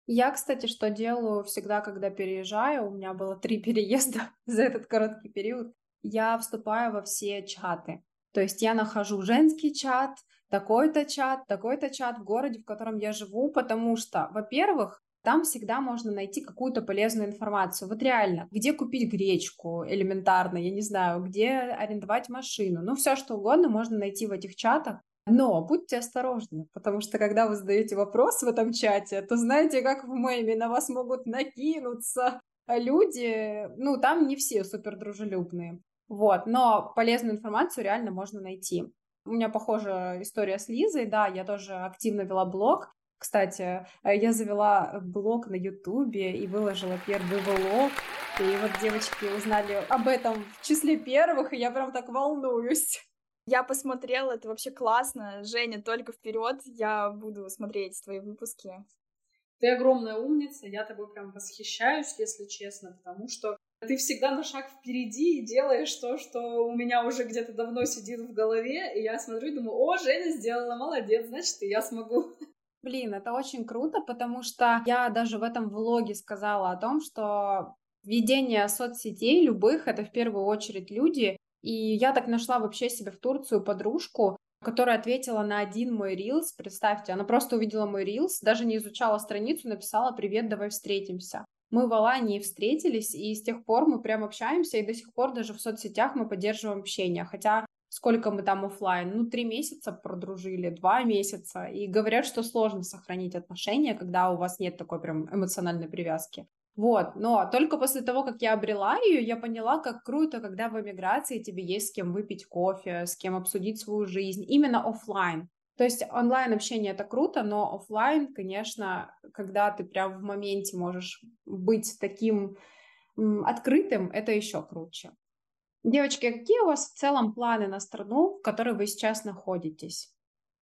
Я, кстати, что делаю всегда, когда переезжаю, у меня было три переезда за этот короткий период, я вступаю во все чаты. То есть я нахожу женский чат, такой-то чат, такой-то чат в городе, в котором я живу, потому что, во-первых, там всегда можно найти какую-то полезную информацию. Вот реально, где купить гречку элементарно, я не знаю, где арендовать машину. Ну, все что угодно можно найти в этих чатах. Но будьте осторожны, потому что когда вы задаете вопрос в этом чате, то знаете, как в меме на вас могут накинуться люди, ну, там не все супер дружелюбные. Вот, но полезную информацию реально можно найти. У меня похожая история с Лизой, да, я тоже активно вела блог, кстати, э, я завела блог на Ютубе и выложила первый влог. И вот девочки узнали об этом в числе первых, и я прям так волнуюсь. Я посмотрела, это вообще классно. Женя, только вперед, я буду смотреть твои выпуски. Ты огромная умница, я тобой прям восхищаюсь, если честно, потому что ты всегда на шаг впереди и делаешь то, что у меня уже где-то давно сидит в голове, и я смотрю и думаю, о, Женя сделала, молодец, значит, и я смогу. Блин, это очень круто, потому что я даже в этом влоге сказала о том, что ведение соцсетей любых — это в первую очередь люди, И я так нашла вообще себе в Турцию подружку, которая ответила на один мой рилс. Представьте, она просто увидела мой рилс, даже не изучала страницу, написала «Привет, давай встретимся». Мы в Алании встретились, и с тех пор мы прям общаемся, и до сих пор даже в соцсетях мы поддерживаем общение. Хотя сколько мы там офлайн, ну, три месяца продружили, два месяца, и говорят, что сложно сохранить отношения, когда у вас нет такой прям эмоциональной привязки. Вот, но только после того, как я обрела ее, я поняла, как круто, когда в эмиграции тебе есть с кем выпить кофе, с кем обсудить свою жизнь, именно офлайн. То есть онлайн общение это круто, но офлайн, конечно, когда ты прям в моменте можешь быть таким открытым, это еще круче. Девочки, а какие у вас в целом планы на страну, в которой вы сейчас находитесь?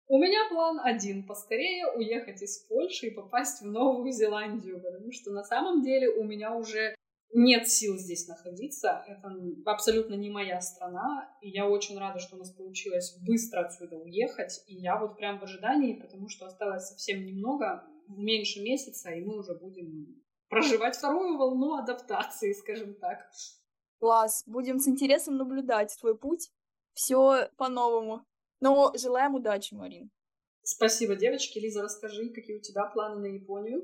У меня план один — поскорее уехать из Польши и попасть в Новую Зеландию, потому что на самом деле у меня уже нет сил здесь находиться. Это абсолютно не моя страна, и я очень рада, что у нас получилось быстро отсюда уехать. И я вот прям в ожидании, потому что осталось совсем немного, меньше месяца, и мы уже будем проживать вторую волну адаптации, скажем так. Класс. Будем с интересом наблюдать твой путь. Все по-новому. Но желаем удачи, Марин. Спасибо, девочки. Лиза, расскажи, какие у тебя планы на Японию?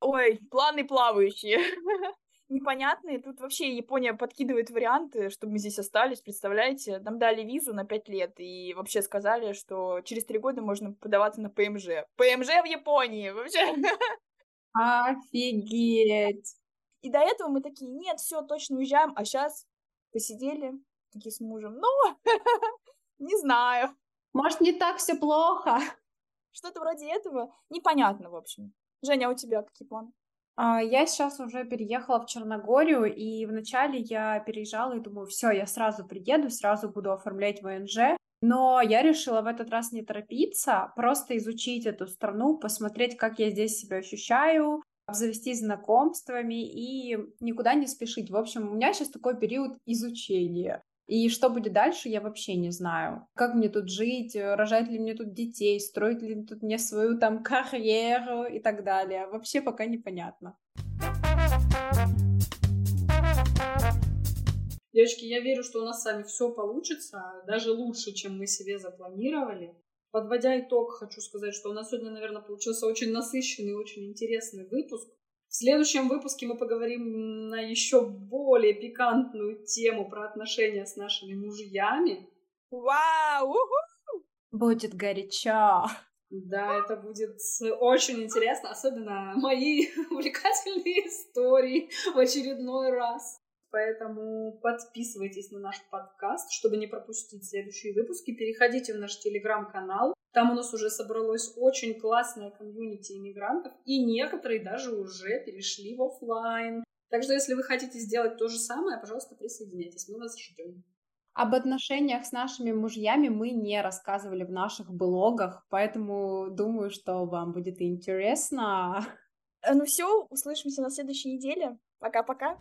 Ой, планы плавающие. Непонятные. Тут вообще Япония подкидывает варианты, чтобы мы здесь остались. Представляете? Нам дали визу на пять лет и вообще сказали, что через три года можно подаваться на ПМЖ. ПМЖ в Японии! Вообще. Офигеть! И до этого мы такие, нет, все, точно уезжаем, а сейчас посидели, такие с мужем, ну, не знаю. Может, не так все плохо? Что-то вроде этого. Непонятно, в общем. Женя, а у тебя какие планы? А, я сейчас уже переехала в Черногорию, и вначале я переезжала и думаю, все, я сразу приеду, сразу буду оформлять ВНЖ. Но я решила в этот раз не торопиться, просто изучить эту страну, посмотреть, как я здесь себя ощущаю, обзавестись знакомствами и никуда не спешить. В общем, у меня сейчас такой период изучения. И что будет дальше, я вообще не знаю. Как мне тут жить, рожать ли мне тут детей, строить ли тут мне свою там карьеру и так далее. Вообще пока непонятно. Девочки, я верю, что у нас с вами все получится, даже лучше, чем мы себе запланировали. Подводя итог, хочу сказать, что у нас сегодня, наверное, получился очень насыщенный, очень интересный выпуск. В следующем выпуске мы поговорим на еще более пикантную тему про отношения с нашими мужьями. Вау! Будет горячо. Да, это будет очень интересно, особенно мои увлекательные истории в очередной раз. Поэтому подписывайтесь на наш подкаст, чтобы не пропустить следующие выпуски. Переходите в наш телеграм-канал. Там у нас уже собралось очень классное комьюнити иммигрантов, и некоторые даже уже перешли в офлайн. Так что, если вы хотите сделать то же самое, пожалуйста, присоединяйтесь. Мы вас ждем. Об отношениях с нашими мужьями мы не рассказывали в наших блогах, поэтому думаю, что вам будет интересно. Э, ну все, услышимся на следующей неделе. Пока-пока.